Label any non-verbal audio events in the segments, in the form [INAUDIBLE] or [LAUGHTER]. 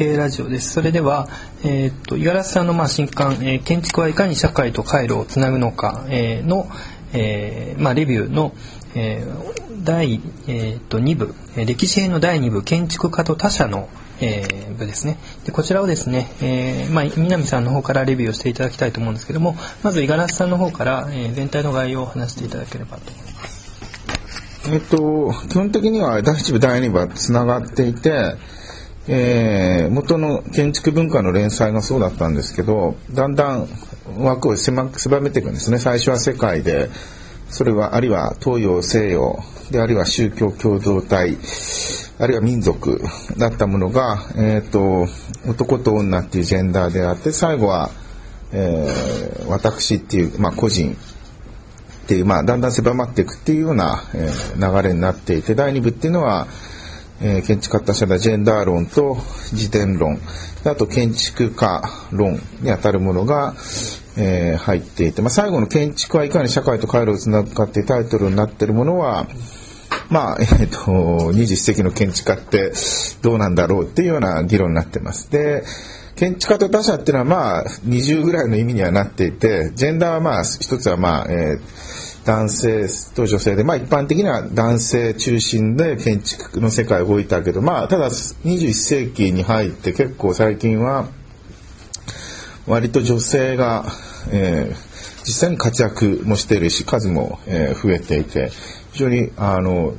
系ラジオです。それでは、えーっと、五十嵐さんのまあ新刊、えー建築はいかに社会と回路をつなぐのか、えーの、えーまあ、レビューの、えー第、えーっと2部、歴史編の第2部、建築家と他者の、えー部ですね。で、こちらをですね、えーまあ、南さんの方からレビューをしていただきたいと思うんですけども、まず五十嵐さんの方から、えー全体の概要を話していただければと思います。えっと、基本的には第1部、第2部はつながっていて、えー元の建築文化の連載がそうだったんですけど、だんだん枠を狭狭めていくんですね。最初は世界で、それは、あるいは東洋、西洋、で、あるいは宗教共同体、あるいは民族だったものが、えっ、と、男と女っていうジェンダーであって、最後は、えー私っていう、まあ、個人っていう、まあ、だんだん狭まっていくっていうような、えー流れになっていて、第2部っていうのは、えー建築家としてはジェンダー論と自伝論、あと建築家論にあたるものが、えー入っていて、まあ、最後の建築はいかに社会と回路をつなぐかっていうタイトルになっているものは、まあ、えっ、と、21世紀の建築家ってどうなんだろうっていうような議論になってます。で、建築家と他者っていうのはまあ、20ぐらいの意味にはなっていて、ジェンダーはまあ、一つはまあ、えー男性と女性で、まあ一般的には男性中心で建築の世界動いたけど、まあただ21世紀に入って結構最近は割と女性が、えー実際に活躍もしているし数も、えー増えていて非常にあの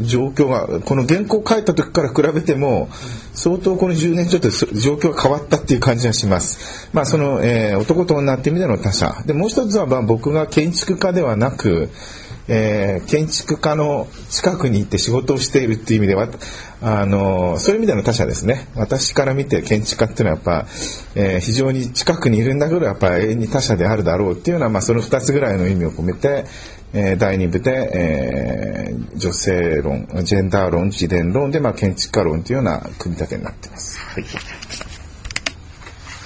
状況がこの原稿を書いた時から比べても相当この10年ちょっと状況が変わったっていう感じがします。まあその、えー男と女って意味での他者でもう一つはまあ僕が建築家ではなくえー建築家の近くに行って仕事をしているっていう意味ではあのそういう意味での他者ですね私から見て建築家っていうのはやっぱ、えー非常に近くにいるんだけどやっぱ永遠に他者であるだろうっていうのは、まあ、その2つぐらいの意味を込めて、えー第2部で、えー女性論ジェンダー論自伝論で、まあ、建築家論というような組み立てになっています。はい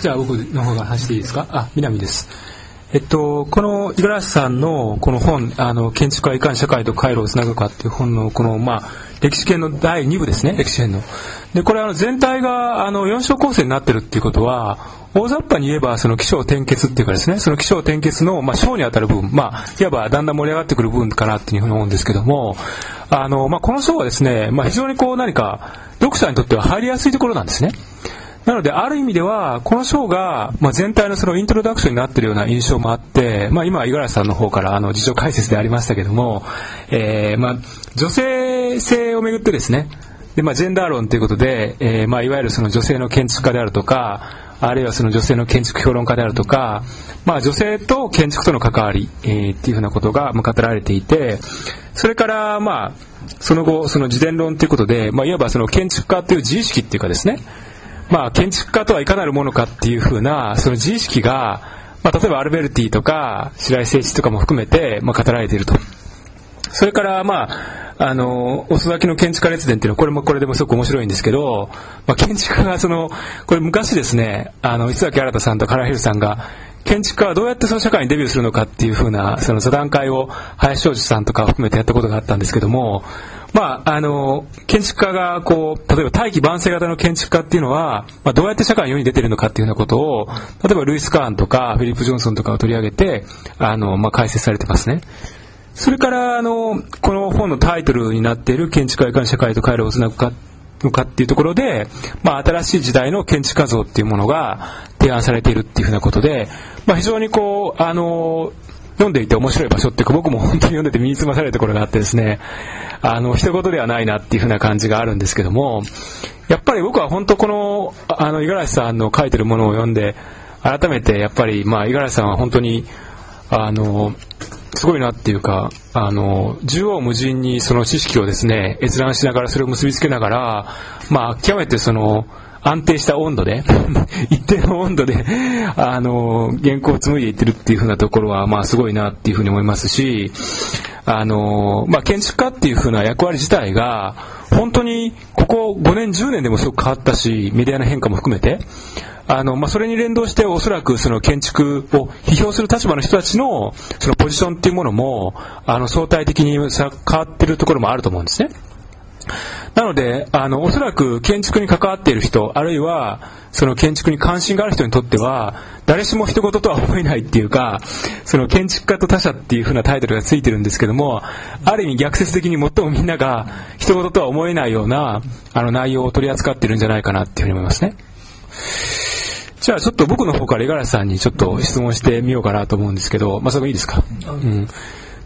じゃあ僕の方から話していいですか？あ、南です。えっと、この五十嵐さんのこの本、あの、建築はいかに社会と回路をつなぐかっていう本のこの、まあ、歴史編の第2部ですね、歴史編の。で、これあの全体があの4章構成になってるっていうことは、大雑把に言えばその起承転結っていうかですね、その起承転結の、まあ、章にあたる部分、まあ、いわばだんだん盛り上がってくる部分かなっていうふうに思うんですけども、あの、まあ、この章はですね、まあ、非常にこう何か、読者にとっては入りやすいところなんですね。なので、ある意味では、この章が、まあ、全体のそのイントロダクションになっているような印象もあって、まあ、今、五十嵐さんの方から、あの、事情解説でありましたけども、えーまあ、女性性をめぐってですね、で、まあ、ジェンダー論ということで、えーまあ、いわゆるその女性の建築家であるとか、あるいはその女性の建築評論家であるとか、まあ、女性と建築との関わり、えーっていうふうなことが語られていて、それから、まあ、その後、その自伝論ということで、まあ、いわばその建築家という自意識っていうかですね、まあ、建築家とはいかなるものかっていうふうな、その自意識が、まあ、例えばアルベルティとか白井誠一とかも含めて、まあ、語られていると。それから、まあ、あの、遅咲きの建築家列伝っていうのは、これもこれでもすごく面白いんですけど、まあ、建築家がその、これ昔ですね、あの、磯崎新さんと唐弘さんが、建築家はどうやってその社会にデビューするのかっていうふうな、その座談会を林正司さんとか含めてやったことがあったんですけども、まあ、あの、建築家が、こう、例えば大器晩成型の建築家っていうのは、まあ、どうやって社会に世に出てるのかっていうようなことを、例えばルイス・カーンとかフィリップ・ジョンソンとかを取り上げて、あの、まあ、解説されてますね。それから、あの、この本のタイトルになっている建築家いかに社会と回路をつなぐか、のかっていうところで、まあ、新しい時代の建築家像っていうものが提案されているっていうふうなことで、まあ、非常にこう、あの、読んでいて面白い場所っていうか、僕も本当に読んでて身につまされるところがあってですね、あの、一言ではないなっていうふうな感じがあるんですけども、やっぱり僕は本当この、あの、五十嵐さんの書いてるものを読んで、改めてやっぱり、まあ、五十嵐さんは本当に、あの、すごいなっていうか、あの、縦横無尽にその知識をですね、閲覧しながらそれを結びつけながら、まあ、極めてその、安定した温度で、[LAUGHS] 一定の温度で、あの、原稿を紡いでいってるっていうふうなところは、まあ、すごいなっていうふうに思いますし、あの、まあ、建築家っていうふうな役割自体が、本当に、ここ5年、10年でもすごく変わったし、メディアの変化も含めて、あの、まあ、それに連動しておそらくその建築を批評する立場の人たちのそのポジションっていうものも、あの、相対的に変わってるところもあると思うんですね。なので、あの、おそらく建築に関わっている人、あるいは、その建築に関心がある人にとっては、誰しも一言とは思えないっていうか、その建築家と他者っていう風なタイトルがついてるんですけども、ある意味逆説的に最もみんなが一言とは思えないような、あの内容を取り扱っているんじゃないかなっていうふうに思いますね。じゃあちょっと僕の方から五十嵐さんにちょっと質問してみようかなと思うんですけど、まあ、それもいいですか、うん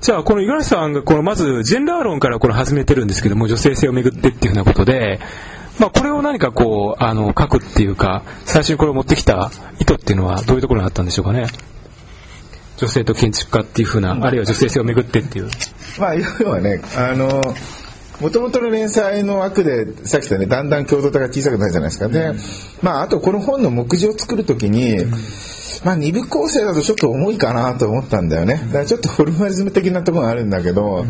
じゃあ、この五十嵐さんが、このまず、ジェンダー論からこの始めてるんですけども、女性性をめぐってっていうふうなことで、まあ、これを何かこう、あの、書くっていうか、最初にこれを持ってきた意図っていうのは、どういうところにあったんでしょうかね？女性と建築家っていうふうな、あるいは女性性をめぐってっていう。まあ、要はね、あの、もともとの連載の枠で、さっき言ったね、だんだん共同体が小さくなるじゃないですか。で、まあ、あとこの本の目次を作るときに、まあ、二部構成だとちょっと重いかなと思ったんだよね。だからちょっとフォルマリズム的なところがあるんだけど、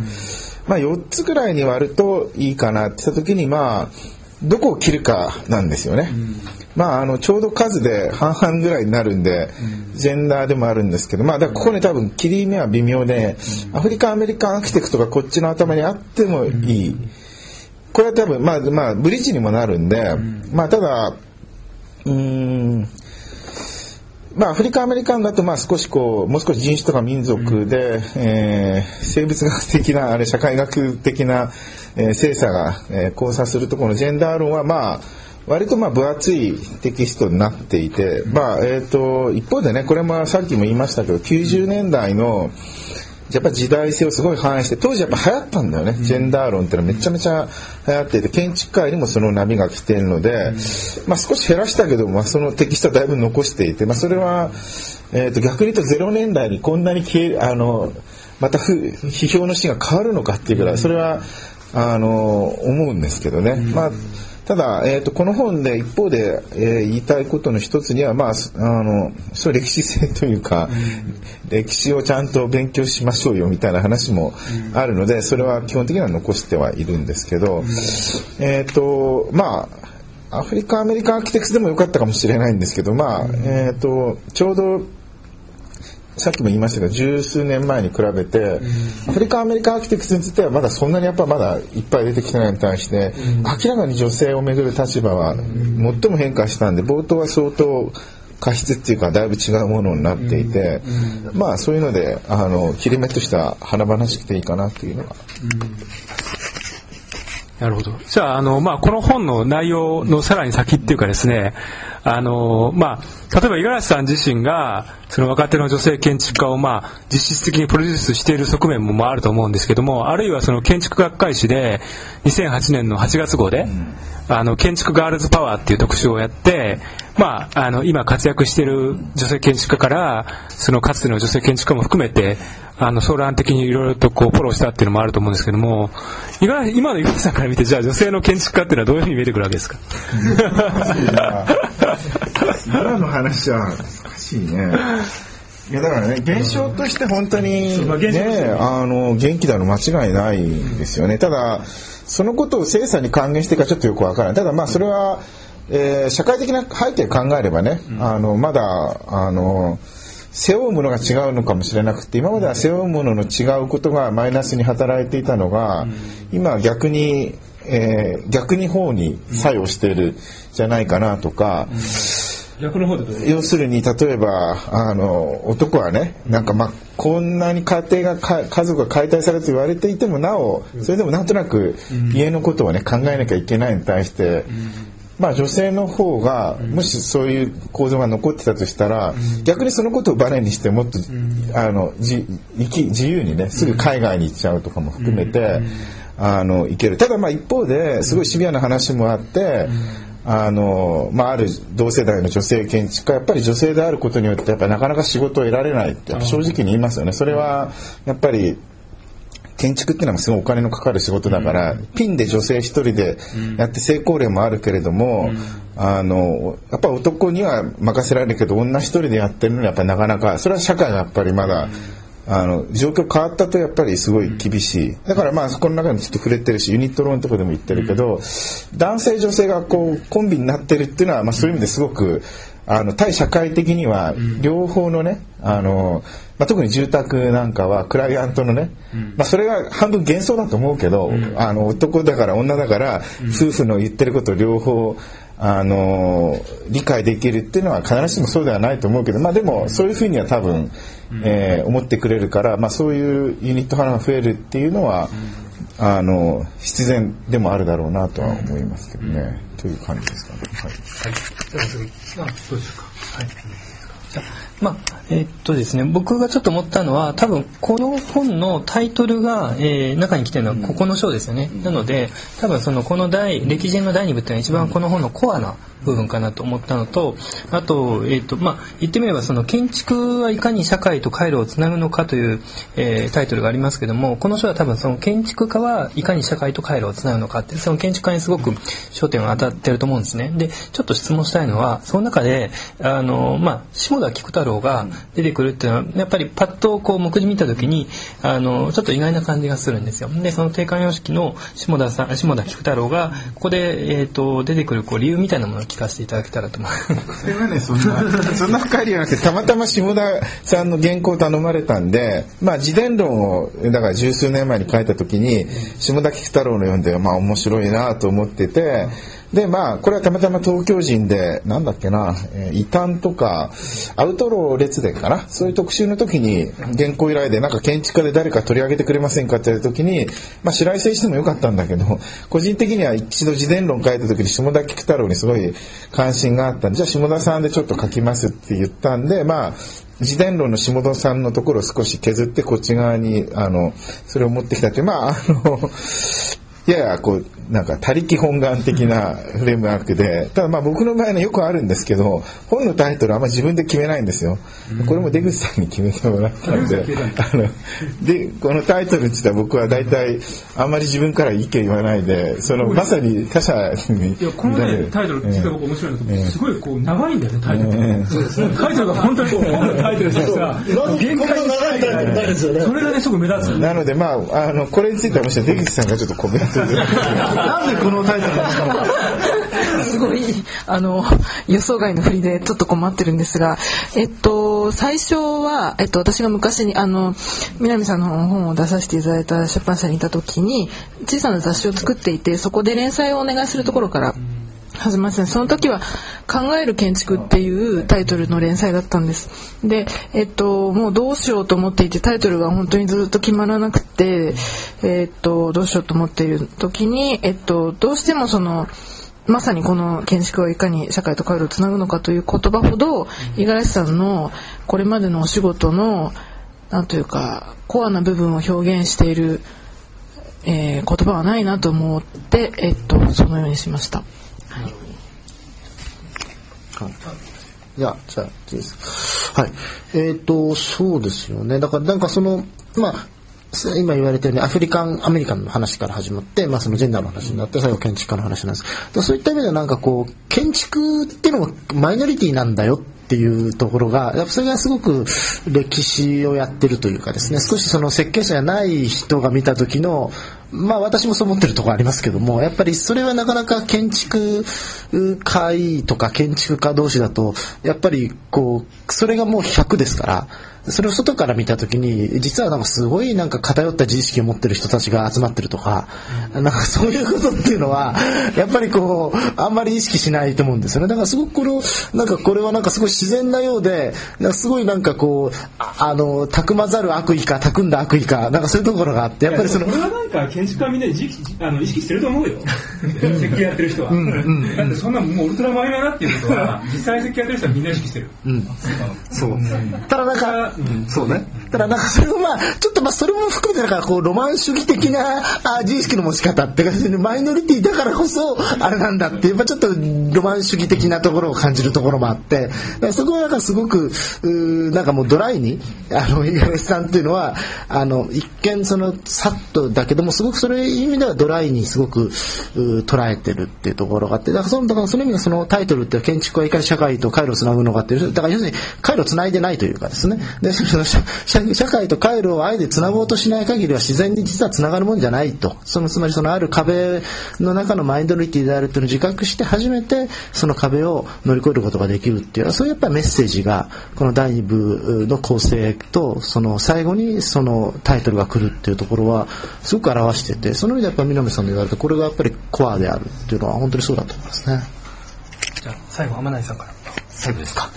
まあ、4つぐらいに割るといいかなって言った時に、まあ、どこを切るかなんですよね。まあ、あの、ちょうど数で半々ぐらいになるんで、ジェンダーでもあるんですけど、まあ、だここに多分切り目は微妙で、アフリカンアメリカンアーキテクトがこっちの頭にあってもいい。これは多分、まあ、まあ、ブリッジにもなるんで、まあ、ただ、うーん、まあ、アフリカ、アメリカンだと、まあ、少しこう、もう少し人種とか民族で、えー生物学的な、あれ、社会学的な、えー精査が、えー交差するところのジェンダー論は、まあ、割とまあ分厚いテキストになっていて、まあ、えっ、と、一方でね、これもさっきも言いましたけど、90年代の、やっぱ時代性をすごい反映して当時やっぱ流行ったんだよね、ジェンダー論ってのはめちゃめちゃ流行っていて建築界にもその波が来ているので、まあ、少し減らしたけど、まあ、そのテキストはだいぶ残していて、まあ、それは、えー、と逆に言うと0年代にこんなに消えあのまたふ批評のシーンが変わるのかっていうぐらいそれはあの思うんですけどね。まあただ、えー、とこの本で一方で、えー言いたいことの一つには、まあ、すあのそう歴史性というか、歴史をちゃんと勉強しましょうよみたいな話もあるのでそれは基本的には残してはいるんですけど、えっ、とまあアフリカアメリカンアーキテクスでもよかったかもしれないんですけど、まあえっ、とちょうどさっきも言いましたが十数年前に比べて、アフリカアメリカンアーキテクスについてはまだそんなにやっぱまだいっぱい出てきてないに対して、明らかに女性をめぐる立場は最も変化したんで冒頭は相当過失っていうかだいぶ違うものになっていて、まあそういうのであの切り目としては華々しくていいかなっていうのがなるほど。じゃあ、あの、まあ、この本の内容のさらに先っていうかですね、あの、まあ、例えば五十嵐さん自身が、その若手の女性建築家を、まあ、実質的にプロデュースしている側面もまああると思うんですけども、あるいはその建築学会誌で、2008年の8月号で、あの、建築ガールズパワーっていう特集をやって、まあ、あの、今活躍している女性建築家から、そのかつての女性建築家も含めて、あの、相談的にいろいろとこう、フォローしたっていうのもあると思うんですけども、今の五十嵐さんから見て、じゃあ女性の建築家っていうのはどういうふうに見えてくるわけですか？今の話は難しいね。いやだからね現象として本当にねあの元気なの間違いないんですよね。ただそのことを精査に還元してかちょっとよくわからない。ただまあそれは、えー社会的な背景考えればね、あのまだあの背負うものが違うのかもしれなくて今までは背負うものの違うことがマイナスに働いていたのが、今は逆に、えー逆に方に作用しているじゃないかなとか、逆の方で要するに例えばあの男はねなんかまあこんなに家庭がか家族が解体されると言われていてもなおそれでもなんとなく家のことをね考えなきゃいけないに対して、まあ女性の方がもしそういう構造が残ってたとしたら、逆にそのことをバネにしてもっと、あのじ自由にねすぐ海外に行っちゃうとかも含めて、あのいける。ただまあ一方ですごいシビアな話もあって、あのまあ、ある同世代の女性建築家やっぱり女性であることによってやっぱなかなか仕事を得られないって正直に言いますよね。それはやっぱり建築っていうのはすごいお金のかかる仕事だから、ピンで女性一人でやって成功例もあるけれども、あのやっぱ男には任せられるけど女一人でやってるのにやっぱりなかなかそれは社会がやっぱりまだ、あの状況変わったとやっぱりすごい厳しい。だからまあそこの中にもちょっと触れてるしユニット論のところでも言ってるけど、男性女性がこうコンビになってるっていうのは、まあ、そういう意味ですごくあの対社会的には両方のねあの、まあ、特に住宅なんかはクライアントのね、まあ、それが半分幻想だと思うけど、あの男だから女だから、夫婦の言ってること両方あの理解できるっていうのは必ずしもそうではないと思うけど、まあ、でもそういうふうには多分、えー、思ってくれるから、まあ、そういうユニット派が増えるっていうのは、あの必然でもあるだろうなとは思いますけどね、という感じですかね。はい。はい。じゃあ次、あ、どうですか？はい。まあえー、っとですね、僕がちょっと思ったのは多分この本のタイトルが、えー、中に来てるのはここの章ですよね、なので多分そのこの第歴史の第2部っていうのは一番この本のコアな部分かなと思ったのとあと,、えーとまあ、言ってみればその建築はいかに社会と回路をつなぐのかという、えー、タイトルがありますけどもこの書は多分その建築家はいかに社会と回路をつなぐのかってその建築家にすごく焦点を当たってると思うんですね。でちょっと質問したいのはその中であの、まあ、下田菊太郎が出てくるっていうのはやっぱりパッとこう目次見た時にあのちょっと意外な感じがするんですよ。でその定款様式の下田さん下田菊太郎がここで、えーと、出てくるこう理由みたいなものを聞かせていただけたらと思います。それはね、そんな、そんな深い理由なくて、たまたま下田さんの原稿を頼まれたんで、まあ、自伝論を、だから十数年前に書いた時に、下田菊太郎の読んで、まあ、面白いなと思ってて、でまあこれはたまたま東京人でなんだっけな、え、異端とかアウトロー列伝かな？そういう特集の時に原稿依頼でなんか建築家で誰か取り上げてくれませんかって言った時に、まあ、白井選してもよかったんだけど個人的には一度自伝論書いた時に下田菊太郎にすごい関心があったんでじゃあ下田さんでちょっと書きますって言ったんでまあ自伝論の下田さんのところを少し削ってこっち側にあのそれを持ってきたってまああのややこうなんか他力本願的なフレームワークでただまあ僕の場合ねよくあるんですけど本のタイトルあんま自分で決めないんですよ、これも出口さんに決めてもらったんであのでこのタイトルって言ったら僕は大体あんまり自分から意見言わないでそのまさに他者にいやこのねタイトル実は僕面白いんですけど、すごいこう長いんだよねタイトル、えー、タイトルが本当にこう [LAUGHS] 本のタイトルでさ限界 [LAUGHS] それがねすごく目立つなのでまああのこれについてはむしろ出口さんがちょっとコメントでなんでこのタイトルにしたのか？すごい、あの、予想外の振りでちょっと困ってるんですが、えっと、最初は、えっと、私が昔に、あの、南さんの本を出させていただいた出版社にいた時に、小さな雑誌を作っていて、そこで連載をお願いするところから、始まりまその時は「考える建築」っていうタイトルの連載だったんですでえっともうどうしようと思っていてタイトルが本当にずっと決まらなくてえっとどうしようと思っている時にえっとどうしてもそのまさにこの建築をいかに社会と回路をつなぐのかという言葉ほど五十嵐さんのこれまでのお仕事のなんというかコアな部分を表現している、えー、言葉はないなと思って、えっと、そのようにしました。はい。じゃあ、じゃあ、いいです。はい。えっ、ー、と、そうですよね。だから、なんかその、まあ、今言われたようにアフリカンアメリカンの話から始まって、まあ、そのジェンダーの話になって最後建築家の話なんですそういった意味ではなんかこう建築っていうのもマイノリティなんだよっていうところがやっぱそれがすごく歴史をやってるというかですね少しその設計者じゃない人が見た時のまあ私もそう思ってるところありますけどもやっぱりそれはなかなか建築会とか建築家同士だとやっぱりこうそれがもう100ですから。それを外から見た時に実はなんかすごいなんか偏った自意識を持ってる人たちが集まってるとか、なんかそういうことっていうのはやっぱりこうあんまり意識しないと思うんですよね。だからすごくこのなんかこれはなんかすごい自然なようですごいなんかこうあのたくまざる悪意かたくんだ悪意かなんかそういうところがあってやっぱりそのこれはなんか建築家みんな意識あの意識してると思うよ。設計やってる人は、だってそんなもうウルトラマイナーだっていうことは実際設計やってる人はみんな意識してる、うん、そう。ただなんかそうね。ただなんかそれもまあ、ちょっとまあそれも含めてだからこうロマン主義的な自意識の持ち方って感じでマイノリティだからこそあれなんだっていう、まあ、ちょっとロマン主義的なところを感じるところもあって、そこはなんかすごく、うなんかもうドライに、あの、五十嵐さんっていうのは、あの、一見その、さっとだけども、すごくそれ意味ではドライにすごく、捉えてるっていうところがあってだからそのだからその意味でそのタイトルって建築はいかに社会と回路をつなぐのかっていうだから要するに回路をつないでないというかですね。でその社社会と回路をあえてつなごうとしない限りは自然に実はつながるもんじゃないと。そのつまりそのある壁の中のマイノリティであるっていうのを自覚して初めてその壁を乗り越えることができるっていう。そういうやっぱりメッセージがこの第2部の構成とその最後にそのタイトルが来るっていうところはすごく表しててその意味でやっぱ南さんの言われたこれがやっぱりコアであるっていうのは本当にそうだと思いますね。じゃあ最後浜内さんから。最後ですか。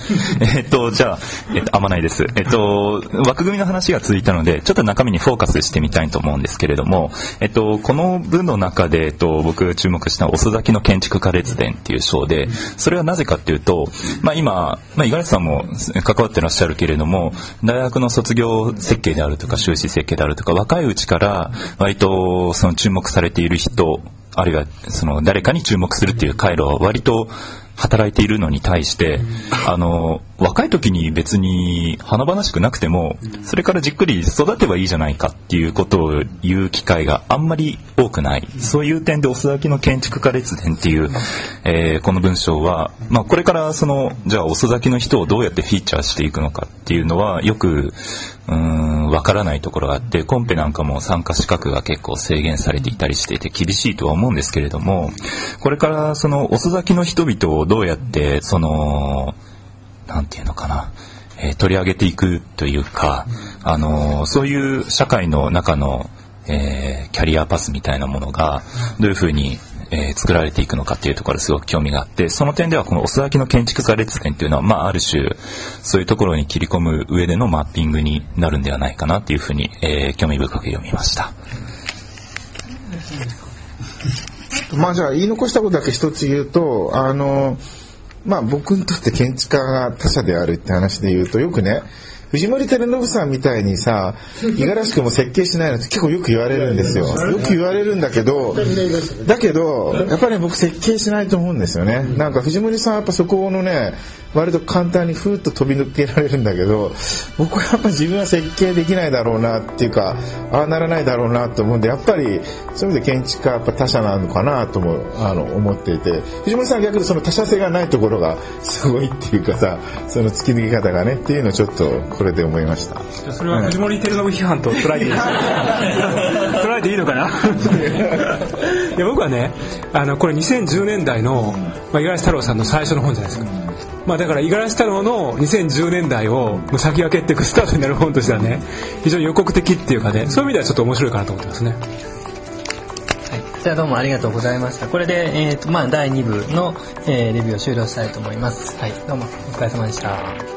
えっと、じゃあ、えっと、あまないです。えっと、枠組みの話が続いたので、ちょっと中身にフォーカスしてみたいと思うんですけれども、えっと、この文の中で、えっと、僕注目した遅咲きの建築家列伝っていう章で、それはなぜかっていうと、まあ今、まあ五十嵐さんも関わってらっしゃるけれども、大学の卒業設計であるとか、修士設計であるとか、若いうちから割とその注目されている人、あるいはその誰かに注目するっていう回路は割と働いているのに対して、あの、若い時に別に華々しくなくても、それからじっくり育てばいいじゃないかっていうことを言う機会があんまり多くない。そういう点で、遅咲きの建築家列伝っていう、えー、この文章は、まあ、これからその、じゃあ遅咲きの人をどうやってフィーチャーしていくのかっていうのは、よく、うん、わからないところがあって、コンペなんかも参加資格が結構制限されていたりしていて厳しいとは思うんですけれども、これからその遅咲きの人々をどうやって、その、なんていうのかな、えー、取り上げていくというか、あのそういう社会の中の、えー、キャリアパスみたいなものがどういうふうに、えー、作られていくのかっていうところですごく興味があってその点ではこの遅咲きの建築家列伝っていうのは、まあ、ある種そういうところに切り込む上でのマッピングになるんではないかなっていうふうに、えー、興味深く読みました。まあじゃあ言い残したことだけ一つ言うとあのまあ僕にとって建築家が他者であるって話で言うとよくね藤森照信さんみたいにさ [LAUGHS] 五十嵐君も設計しないのって結構よく言われるんですよ。よく言われるんだけどだけどやっぱり、ね、僕設計しないと思うんですよね。なんか藤森さんはやっぱそこのね割と簡単にふーっと飛び抜けられるんだけど僕はやっぱ自分は設計できないだろうなっていうかああならないだろうなと思うんでやっぱりそういう意味で建築家はやっぱ他者なのかなともあの思っていて藤森さんは逆にその他者性がないところがすごいっていうかさその突き抜け方がねっていうのをちょっとこれで思いました。それは藤森照信批判と捉えていい [LAUGHS] 捉えていいのかな？[LAUGHS] いや僕はねあのこれ2010年代の、まあ、五十嵐太郎さんの最初の本じゃないですか。まあ、だから五十嵐太郎の2010年代を先駆けっていくスタートになる本としてはね非常に予告的っていうかねそういう意味ではちょっと面白いかなと思ってますね。はい、じゃあどうもありがとうございました。これで、えーとまあ、第2部の、えー、レビューを終了したいと思います。はい、どうもお疲れ様でした。